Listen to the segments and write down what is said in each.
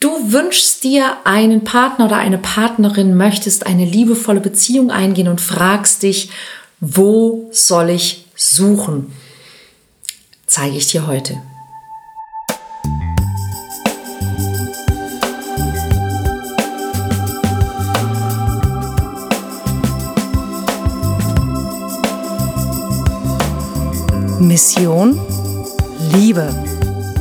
Du wünschst dir einen Partner oder eine Partnerin, möchtest eine liebevolle Beziehung eingehen und fragst dich, wo soll ich suchen? Zeige ich dir heute. Mission Liebe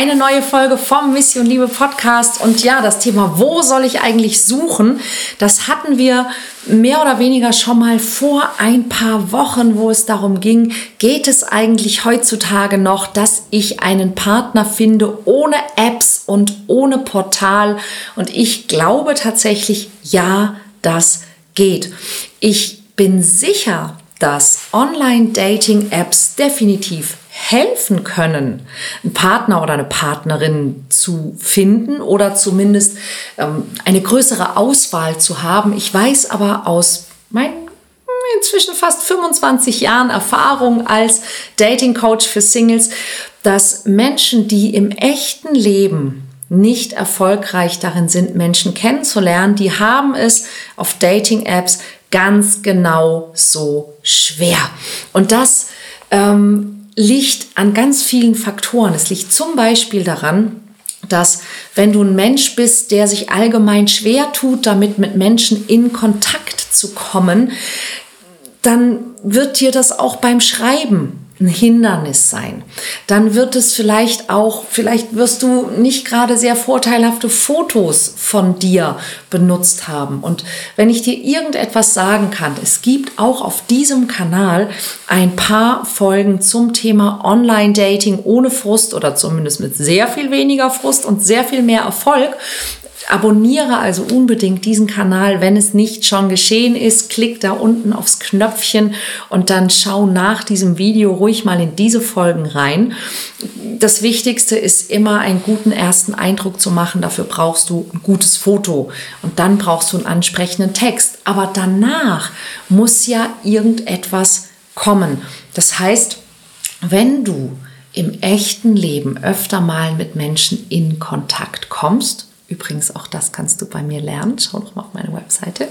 Eine neue Folge vom Mission Liebe Podcast. Und ja, das Thema, wo soll ich eigentlich suchen? Das hatten wir mehr oder weniger schon mal vor ein paar Wochen, wo es darum ging, geht es eigentlich heutzutage noch, dass ich einen Partner finde ohne Apps und ohne Portal? Und ich glaube tatsächlich, ja, das geht. Ich bin sicher, dass Online-Dating-Apps definitiv helfen können, einen Partner oder eine Partnerin zu finden oder zumindest ähm, eine größere Auswahl zu haben. Ich weiß aber aus meinen inzwischen fast 25 Jahren Erfahrung als Dating Coach für Singles, dass Menschen, die im echten Leben nicht erfolgreich darin sind, Menschen kennenzulernen, die haben es auf Dating-Apps ganz genau so schwer. Und das ähm, liegt an ganz vielen Faktoren. Es liegt zum Beispiel daran, dass wenn du ein Mensch bist, der sich allgemein schwer tut, damit mit Menschen in Kontakt zu kommen, dann wird dir das auch beim Schreiben ein Hindernis sein. Dann wird es vielleicht auch, vielleicht wirst du nicht gerade sehr vorteilhafte Fotos von dir benutzt haben. Und wenn ich dir irgendetwas sagen kann, es gibt auch auf diesem Kanal ein paar Folgen zum Thema Online-Dating ohne Frust oder zumindest mit sehr viel weniger Frust und sehr viel mehr Erfolg. Abonniere also unbedingt diesen Kanal, wenn es nicht schon geschehen ist. Klick da unten aufs Knöpfchen und dann schau nach diesem Video ruhig mal in diese Folgen rein. Das Wichtigste ist immer einen guten ersten Eindruck zu machen. Dafür brauchst du ein gutes Foto und dann brauchst du einen ansprechenden Text. Aber danach muss ja irgendetwas kommen. Das heißt, wenn du im echten Leben öfter mal mit Menschen in Kontakt kommst, Übrigens, auch das kannst du bei mir lernen. Schau doch mal auf meine Webseite.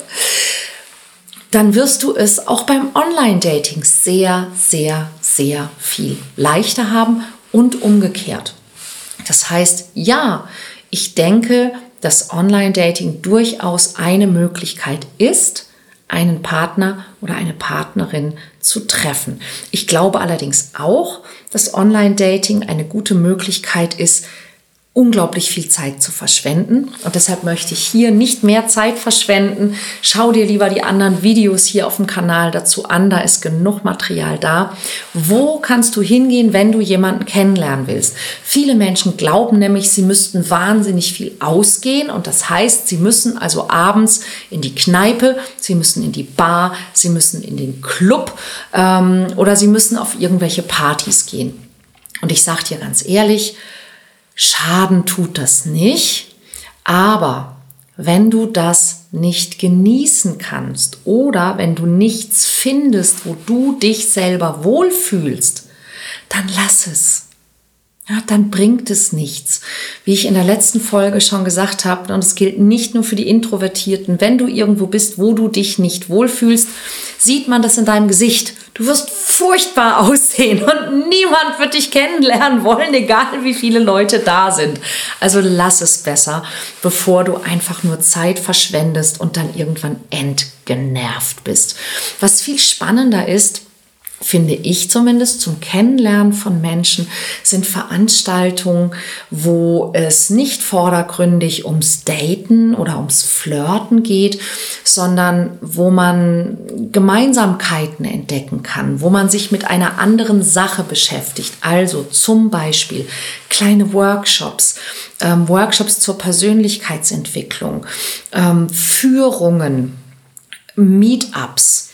Dann wirst du es auch beim Online-Dating sehr, sehr, sehr viel leichter haben und umgekehrt. Das heißt, ja, ich denke, dass Online-Dating durchaus eine Möglichkeit ist, einen Partner oder eine Partnerin zu treffen. Ich glaube allerdings auch, dass Online-Dating eine gute Möglichkeit ist, unglaublich viel Zeit zu verschwenden. Und deshalb möchte ich hier nicht mehr Zeit verschwenden. Schau dir lieber die anderen Videos hier auf dem Kanal dazu an. Da ist genug Material da. Wo kannst du hingehen, wenn du jemanden kennenlernen willst? Viele Menschen glauben nämlich, sie müssten wahnsinnig viel ausgehen. Und das heißt, sie müssen also abends in die Kneipe, sie müssen in die Bar, sie müssen in den Club ähm, oder sie müssen auf irgendwelche Partys gehen. Und ich sage dir ganz ehrlich, Schaden tut das nicht, aber wenn du das nicht genießen kannst oder wenn du nichts findest, wo du dich selber wohlfühlst, dann lass es. Ja, dann bringt es nichts. Wie ich in der letzten Folge schon gesagt habe, und es gilt nicht nur für die Introvertierten, wenn du irgendwo bist, wo du dich nicht wohlfühlst, sieht man das in deinem Gesicht. Du wirst furchtbar aussehen und niemand wird dich kennenlernen wollen, egal wie viele Leute da sind. Also lass es besser, bevor du einfach nur Zeit verschwendest und dann irgendwann entgenervt bist. Was viel spannender ist, finde ich zumindest, zum Kennenlernen von Menschen sind Veranstaltungen, wo es nicht vordergründig ums Daten oder ums Flirten geht, sondern wo man Gemeinsamkeiten entdecken kann, wo man sich mit einer anderen Sache beschäftigt. Also zum Beispiel kleine Workshops, ähm, Workshops zur Persönlichkeitsentwicklung, ähm, Führungen, Meetups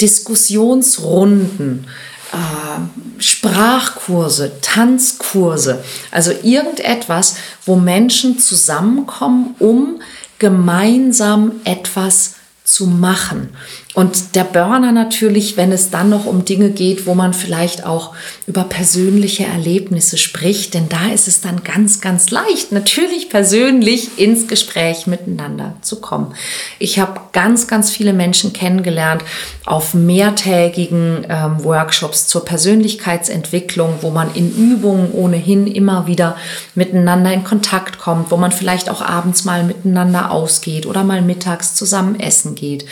Diskussionsrunden, äh, Sprachkurse, Tanzkurse, also irgendetwas, wo Menschen zusammenkommen, um gemeinsam etwas zu machen. Und der Burner natürlich, wenn es dann noch um Dinge geht, wo man vielleicht auch über persönliche Erlebnisse spricht, denn da ist es dann ganz, ganz leicht, natürlich persönlich ins Gespräch miteinander zu kommen. Ich habe ganz, ganz viele Menschen kennengelernt auf mehrtägigen ähm, Workshops zur Persönlichkeitsentwicklung, wo man in Übungen ohnehin immer wieder miteinander in Kontakt kommt, wo man vielleicht auch abends mal miteinander ausgeht oder mal mittags zusammen essen geht.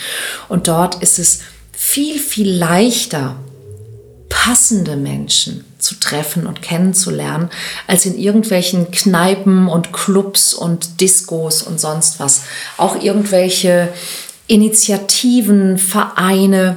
Und dort ist es viel, viel leichter, passende Menschen zu treffen und kennenzulernen, als in irgendwelchen Kneipen und Clubs und Diskos und sonst was. Auch irgendwelche Initiativen, Vereine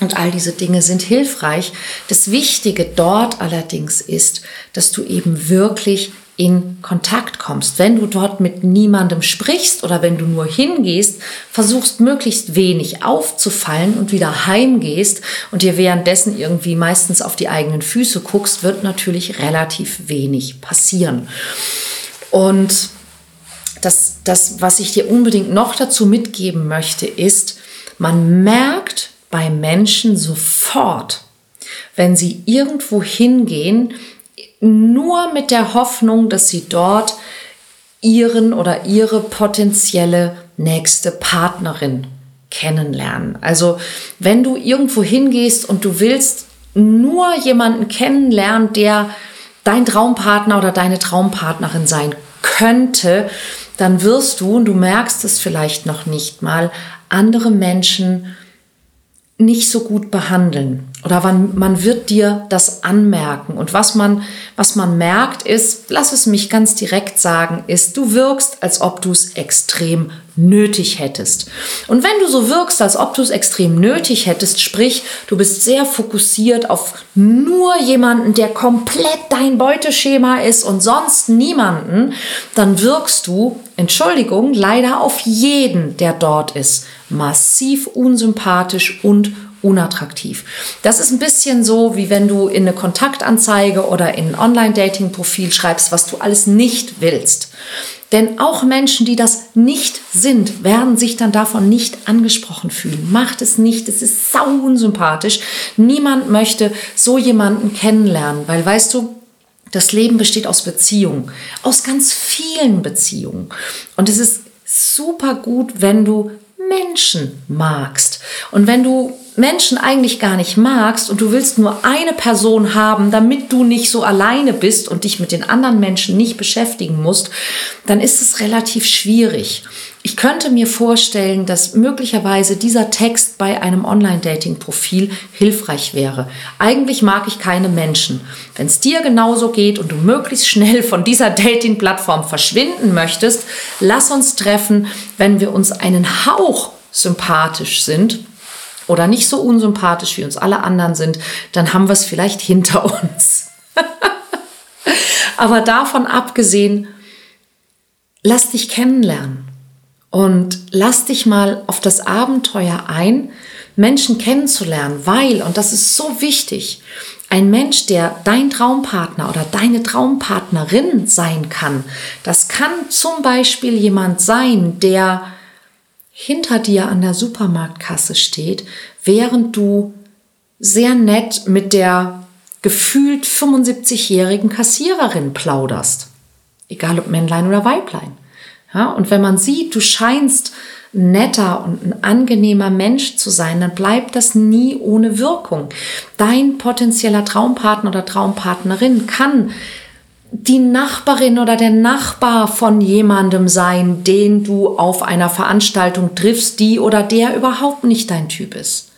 und all diese Dinge sind hilfreich. Das Wichtige dort allerdings ist, dass du eben wirklich in Kontakt kommst. Wenn du dort mit niemandem sprichst oder wenn du nur hingehst, versuchst möglichst wenig aufzufallen und wieder heimgehst und dir währenddessen irgendwie meistens auf die eigenen Füße guckst, wird natürlich relativ wenig passieren. Und das, das, was ich dir unbedingt noch dazu mitgeben möchte, ist, man merkt bei Menschen sofort, wenn sie irgendwo hingehen, nur mit der Hoffnung, dass sie dort ihren oder ihre potenzielle nächste Partnerin kennenlernen. Also wenn du irgendwo hingehst und du willst nur jemanden kennenlernen, der dein Traumpartner oder deine Traumpartnerin sein könnte, dann wirst du, und du merkst es vielleicht noch nicht mal, andere Menschen nicht so gut behandeln oder man, man wird dir das anmerken. Und was man, was man merkt ist, lass es mich ganz direkt sagen, ist, du wirkst, als ob du es extrem nötig hättest. Und wenn du so wirkst, als ob du es extrem nötig hättest, sprich, du bist sehr fokussiert auf nur jemanden, der komplett dein Beuteschema ist und sonst niemanden, dann wirkst du, Entschuldigung, leider auf jeden, der dort ist, massiv unsympathisch und unattraktiv. Das ist ein bisschen so, wie wenn du in eine Kontaktanzeige oder in ein Online-Dating-Profil schreibst, was du alles nicht willst. Denn auch Menschen, die das nicht sind, werden sich dann davon nicht angesprochen fühlen. Macht es nicht, es ist sau unsympathisch. Niemand möchte so jemanden kennenlernen, weil weißt du, das Leben besteht aus Beziehungen, aus ganz vielen Beziehungen. Und es ist super gut, wenn du Menschen magst. Und wenn du Menschen eigentlich gar nicht magst und du willst nur eine Person haben, damit du nicht so alleine bist und dich mit den anderen Menschen nicht beschäftigen musst, dann ist es relativ schwierig. Ich könnte mir vorstellen, dass möglicherweise dieser Text bei einem Online-Dating-Profil hilfreich wäre. Eigentlich mag ich keine Menschen. Wenn es dir genauso geht und du möglichst schnell von dieser Dating-Plattform verschwinden möchtest, lass uns treffen, wenn wir uns einen Hauch sympathisch sind oder nicht so unsympathisch wie uns alle anderen sind, dann haben wir es vielleicht hinter uns. Aber davon abgesehen, lass dich kennenlernen und lass dich mal auf das Abenteuer ein, Menschen kennenzulernen, weil, und das ist so wichtig, ein Mensch, der dein Traumpartner oder deine Traumpartnerin sein kann, das kann zum Beispiel jemand sein, der hinter dir an der Supermarktkasse steht, während du sehr nett mit der gefühlt 75-jährigen Kassiererin plauderst. Egal ob Männlein oder Weiblein. Ja, und wenn man sieht, du scheinst netter und ein angenehmer Mensch zu sein, dann bleibt das nie ohne Wirkung. Dein potenzieller Traumpartner oder Traumpartnerin kann die Nachbarin oder der Nachbar von jemandem sein, den du auf einer Veranstaltung triffst, die oder der überhaupt nicht dein Typ ist.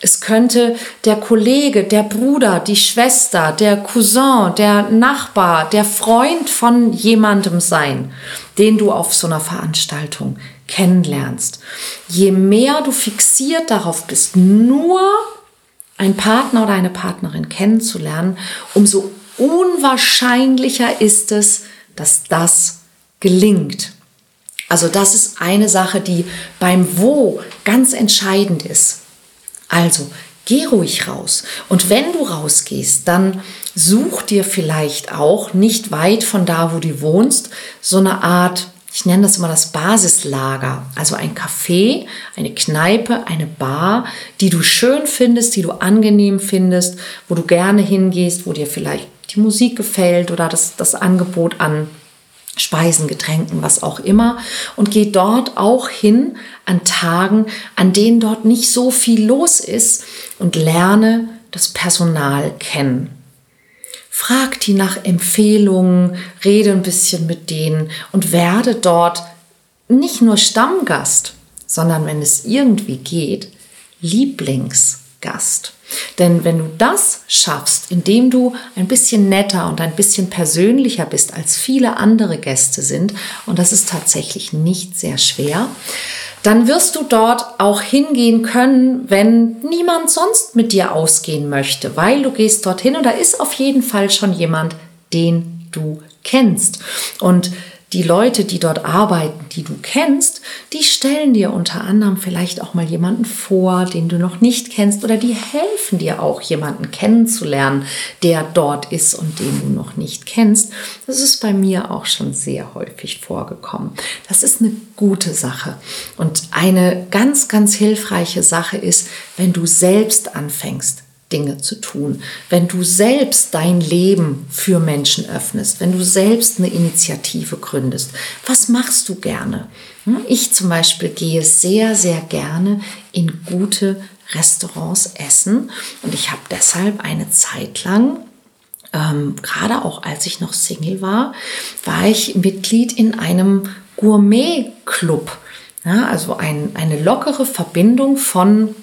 Es könnte der Kollege, der Bruder, die Schwester, der Cousin, der Nachbar, der Freund von jemandem sein, den du auf so einer Veranstaltung kennenlernst. Je mehr du fixiert darauf bist, nur einen Partner oder eine Partnerin kennenzulernen, umso unwahrscheinlicher ist es, dass das gelingt. Also das ist eine Sache, die beim Wo ganz entscheidend ist. Also geh ruhig raus. Und wenn du rausgehst, dann such dir vielleicht auch nicht weit von da, wo du wohnst, so eine Art ich nenne das immer das Basislager, also ein Café, eine Kneipe, eine Bar, die du schön findest, die du angenehm findest, wo du gerne hingehst, wo dir vielleicht die Musik gefällt oder das, das Angebot an Speisen, Getränken, was auch immer und geh dort auch hin an Tagen, an denen dort nicht so viel los ist und lerne das Personal kennen. Frag die nach Empfehlungen, rede ein bisschen mit denen und werde dort nicht nur Stammgast, sondern wenn es irgendwie geht, Lieblingsgast. Denn wenn du das schaffst, indem du ein bisschen netter und ein bisschen persönlicher bist, als viele andere Gäste sind, und das ist tatsächlich nicht sehr schwer, dann wirst du dort auch hingehen können, wenn niemand sonst mit dir ausgehen möchte, weil du gehst dorthin und da ist auf jeden Fall schon jemand, den du kennst. Und die Leute, die dort arbeiten, die du kennst, die stellen dir unter anderem vielleicht auch mal jemanden vor, den du noch nicht kennst oder die helfen dir auch jemanden kennenzulernen, der dort ist und den du noch nicht kennst. Das ist bei mir auch schon sehr häufig vorgekommen. Das ist eine gute Sache. Und eine ganz, ganz hilfreiche Sache ist, wenn du selbst anfängst, Dinge zu tun. Wenn du selbst dein Leben für Menschen öffnest, wenn du selbst eine Initiative gründest, was machst du gerne? Hm? Ich zum Beispiel gehe sehr, sehr gerne in gute Restaurants essen und ich habe deshalb eine Zeit lang ähm, gerade auch als ich noch Single war, war ich Mitglied in einem Gourmet-Club. Ja, also ein, eine lockere Verbindung von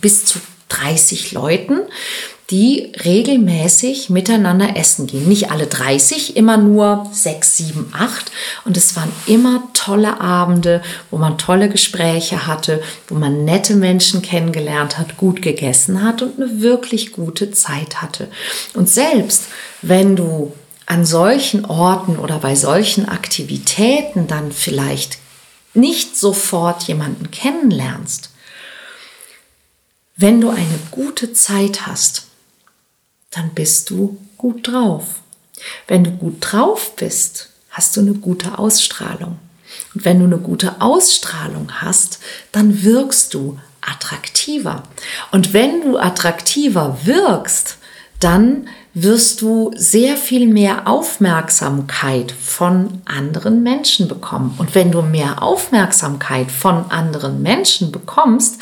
bis zu 30 Leuten, die regelmäßig miteinander essen gehen. Nicht alle 30, immer nur 6, 7, 8. Und es waren immer tolle Abende, wo man tolle Gespräche hatte, wo man nette Menschen kennengelernt hat, gut gegessen hat und eine wirklich gute Zeit hatte. Und selbst wenn du an solchen Orten oder bei solchen Aktivitäten dann vielleicht nicht sofort jemanden kennenlernst, wenn du eine gute Zeit hast, dann bist du gut drauf. Wenn du gut drauf bist, hast du eine gute Ausstrahlung. Und wenn du eine gute Ausstrahlung hast, dann wirkst du attraktiver. Und wenn du attraktiver wirkst, dann wirst du sehr viel mehr Aufmerksamkeit von anderen Menschen bekommen. Und wenn du mehr Aufmerksamkeit von anderen Menschen bekommst,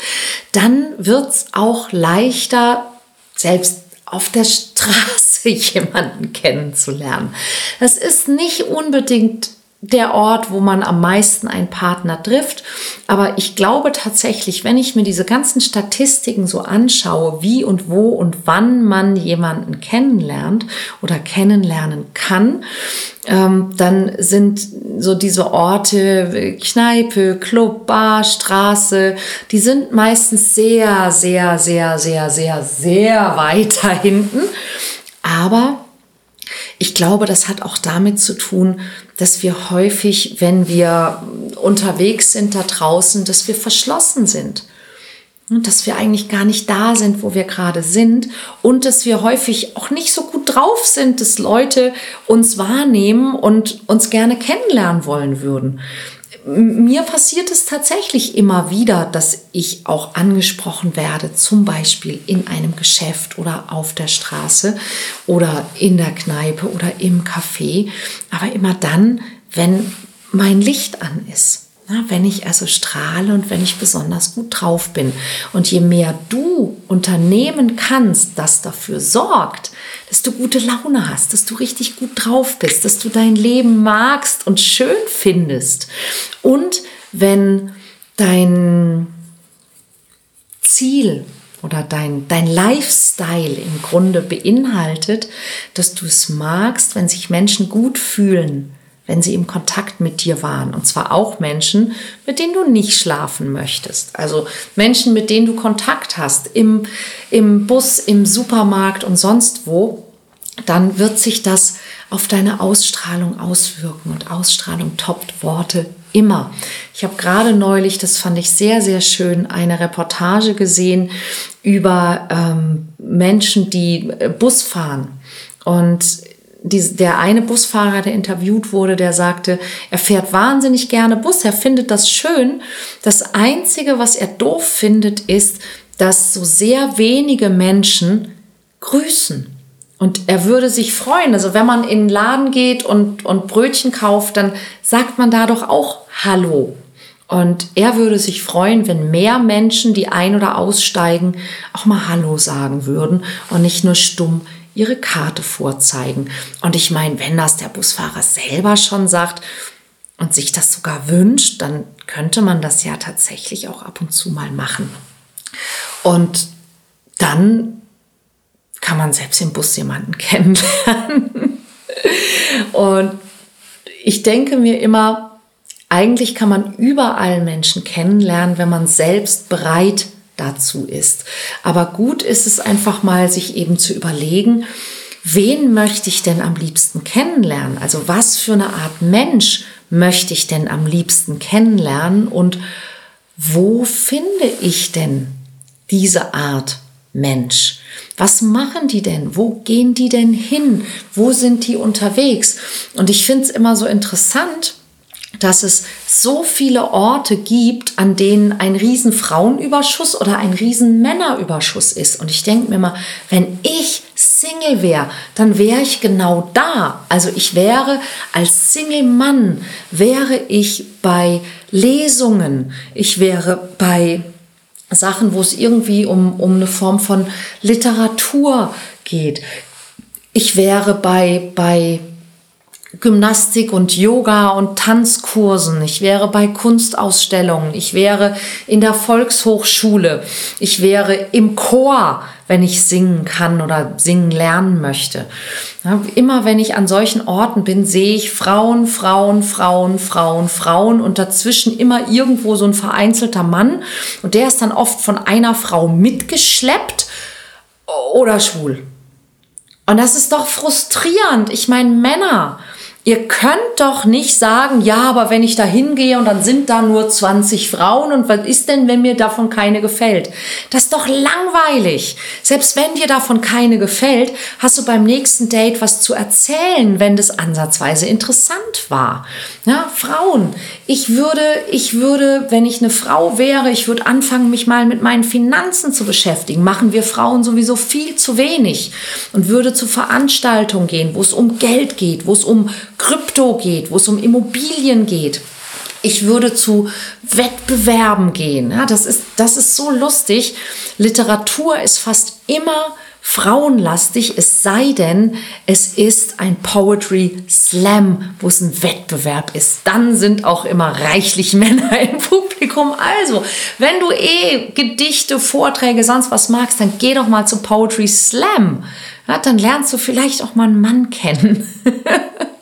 dann wird es auch leichter, selbst auf der Straße jemanden kennenzulernen. Das ist nicht unbedingt der Ort, wo man am meisten einen Partner trifft. Aber ich glaube tatsächlich, wenn ich mir diese ganzen Statistiken so anschaue, wie und wo und wann man jemanden kennenlernt oder kennenlernen kann, ähm, dann sind so diese Orte, Kneipe, Club, Bar, Straße, die sind meistens sehr, sehr, sehr, sehr, sehr, sehr weiter hinten. Aber ich glaube, das hat auch damit zu tun, dass wir häufig, wenn wir unterwegs sind da draußen, dass wir verschlossen sind. Und dass wir eigentlich gar nicht da sind, wo wir gerade sind. Und dass wir häufig auch nicht so gut drauf sind, dass Leute uns wahrnehmen und uns gerne kennenlernen wollen würden mir passiert es tatsächlich immer wieder, dass ich auch angesprochen werde, zum Beispiel in einem Geschäft oder auf der Straße oder in der Kneipe oder im Café, aber immer dann, wenn mein Licht an ist. Na, wenn ich also strahle und wenn ich besonders gut drauf bin. Und je mehr du unternehmen kannst, das dafür sorgt, dass du gute Laune hast, dass du richtig gut drauf bist, dass du dein Leben magst und schön findest. Und wenn dein Ziel oder dein, dein Lifestyle im Grunde beinhaltet, dass du es magst, wenn sich Menschen gut fühlen, wenn sie im Kontakt mit dir waren. Und zwar auch Menschen, mit denen du nicht schlafen möchtest. Also Menschen, mit denen du Kontakt hast, im, im Bus, im Supermarkt und sonst wo. Dann wird sich das auf deine Ausstrahlung auswirken und Ausstrahlung toppt Worte immer. Ich habe gerade neulich, das fand ich sehr, sehr schön, eine Reportage gesehen über ähm, Menschen, die äh, Bus fahren. Und die, der eine Busfahrer, der interviewt wurde, der sagte, er fährt wahnsinnig gerne Bus, er findet das schön. Das Einzige, was er doof findet, ist, dass so sehr wenige Menschen grüßen. Und er würde sich freuen. Also wenn man in den Laden geht und, und Brötchen kauft, dann sagt man da doch auch Hallo. Und er würde sich freuen, wenn mehr Menschen, die ein- oder aussteigen, auch mal Hallo sagen würden und nicht nur stumm ihre Karte vorzeigen. Und ich meine, wenn das der Busfahrer selber schon sagt und sich das sogar wünscht, dann könnte man das ja tatsächlich auch ab und zu mal machen. Und dann kann man selbst im Bus jemanden kennenlernen. Und ich denke mir immer, eigentlich kann man überall Menschen kennenlernen, wenn man selbst bereit dazu ist. Aber gut ist es einfach mal, sich eben zu überlegen, wen möchte ich denn am liebsten kennenlernen? Also was für eine Art Mensch möchte ich denn am liebsten kennenlernen und wo finde ich denn diese Art Mensch? Was machen die denn? Wo gehen die denn hin? Wo sind die unterwegs? Und ich finde es immer so interessant, dass es so viele Orte gibt, an denen ein riesen Frauenüberschuss oder ein riesen Männerüberschuss ist. Und ich denke mir mal, wenn ich Single wäre, dann wäre ich genau da. Also ich wäre als Single-Mann, wäre ich bei Lesungen, ich wäre bei Sachen, wo es irgendwie um, um eine Form von Literatur geht. Ich wäre bei, bei Gymnastik und Yoga und Tanzkursen. Ich wäre bei Kunstausstellungen. Ich wäre in der Volkshochschule. Ich wäre im Chor, wenn ich singen kann oder singen lernen möchte. Immer wenn ich an solchen Orten bin, sehe ich Frauen, Frauen, Frauen, Frauen, Frauen und dazwischen immer irgendwo so ein vereinzelter Mann. Und der ist dann oft von einer Frau mitgeschleppt oder schwul. Und das ist doch frustrierend. Ich meine, Männer, Ihr könnt doch nicht sagen, ja, aber wenn ich da hingehe und dann sind da nur 20 Frauen und was ist denn, wenn mir davon keine gefällt? Das ist doch langweilig. Selbst wenn dir davon keine gefällt, hast du beim nächsten Date was zu erzählen, wenn das ansatzweise interessant war. Ja, Frauen. Ich würde, ich würde, wenn ich eine Frau wäre, ich würde anfangen, mich mal mit meinen Finanzen zu beschäftigen. Machen wir Frauen sowieso viel zu wenig und würde zu Veranstaltungen gehen, wo es um Geld geht, wo es um Krypto geht, wo es um Immobilien geht. Ich würde zu Wettbewerben gehen. Ja, das, ist, das ist so lustig. Literatur ist fast immer frauenlastig, es sei denn, es ist ein Poetry Slam, wo es ein Wettbewerb ist. Dann sind auch immer reichlich Männer im Publikum. Also, wenn du eh Gedichte, Vorträge, sonst was magst, dann geh doch mal zu Poetry Slam. Ja, dann lernst du vielleicht auch mal einen Mann kennen.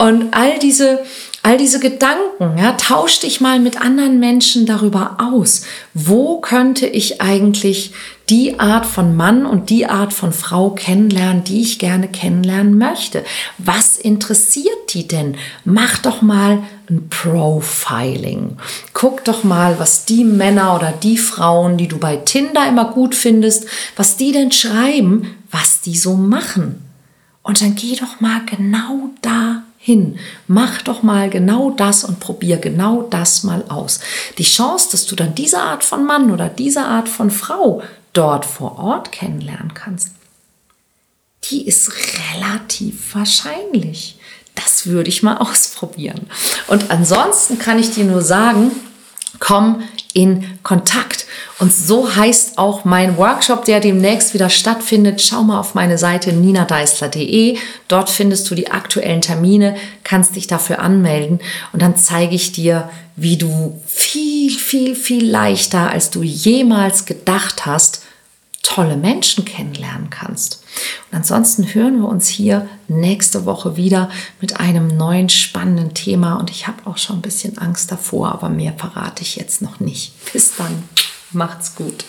Und all diese, all diese Gedanken, ja, tausch dich mal mit anderen Menschen darüber aus. Wo könnte ich eigentlich die Art von Mann und die Art von Frau kennenlernen, die ich gerne kennenlernen möchte? Was interessiert die denn? Mach doch mal ein Profiling. Guck doch mal, was die Männer oder die Frauen, die du bei Tinder immer gut findest, was die denn schreiben, was die so machen. Und dann geh doch mal genau da hin. Mach doch mal genau das und probier genau das mal aus. Die Chance, dass du dann diese Art von Mann oder diese Art von Frau dort vor Ort kennenlernen kannst, die ist relativ wahrscheinlich. Das würde ich mal ausprobieren. Und ansonsten kann ich dir nur sagen, komm in Kontakt. Und so heißt auch mein Workshop, der demnächst wieder stattfindet. Schau mal auf meine Seite ninadeisler.de. Dort findest du die aktuellen Termine, kannst dich dafür anmelden und dann zeige ich dir, wie du viel, viel, viel leichter, als du jemals gedacht hast, tolle Menschen kennenlernen kannst. Und ansonsten hören wir uns hier nächste Woche wieder mit einem neuen spannenden Thema und ich habe auch schon ein bisschen Angst davor, aber mehr verrate ich jetzt noch nicht. Bis dann. Macht's gut.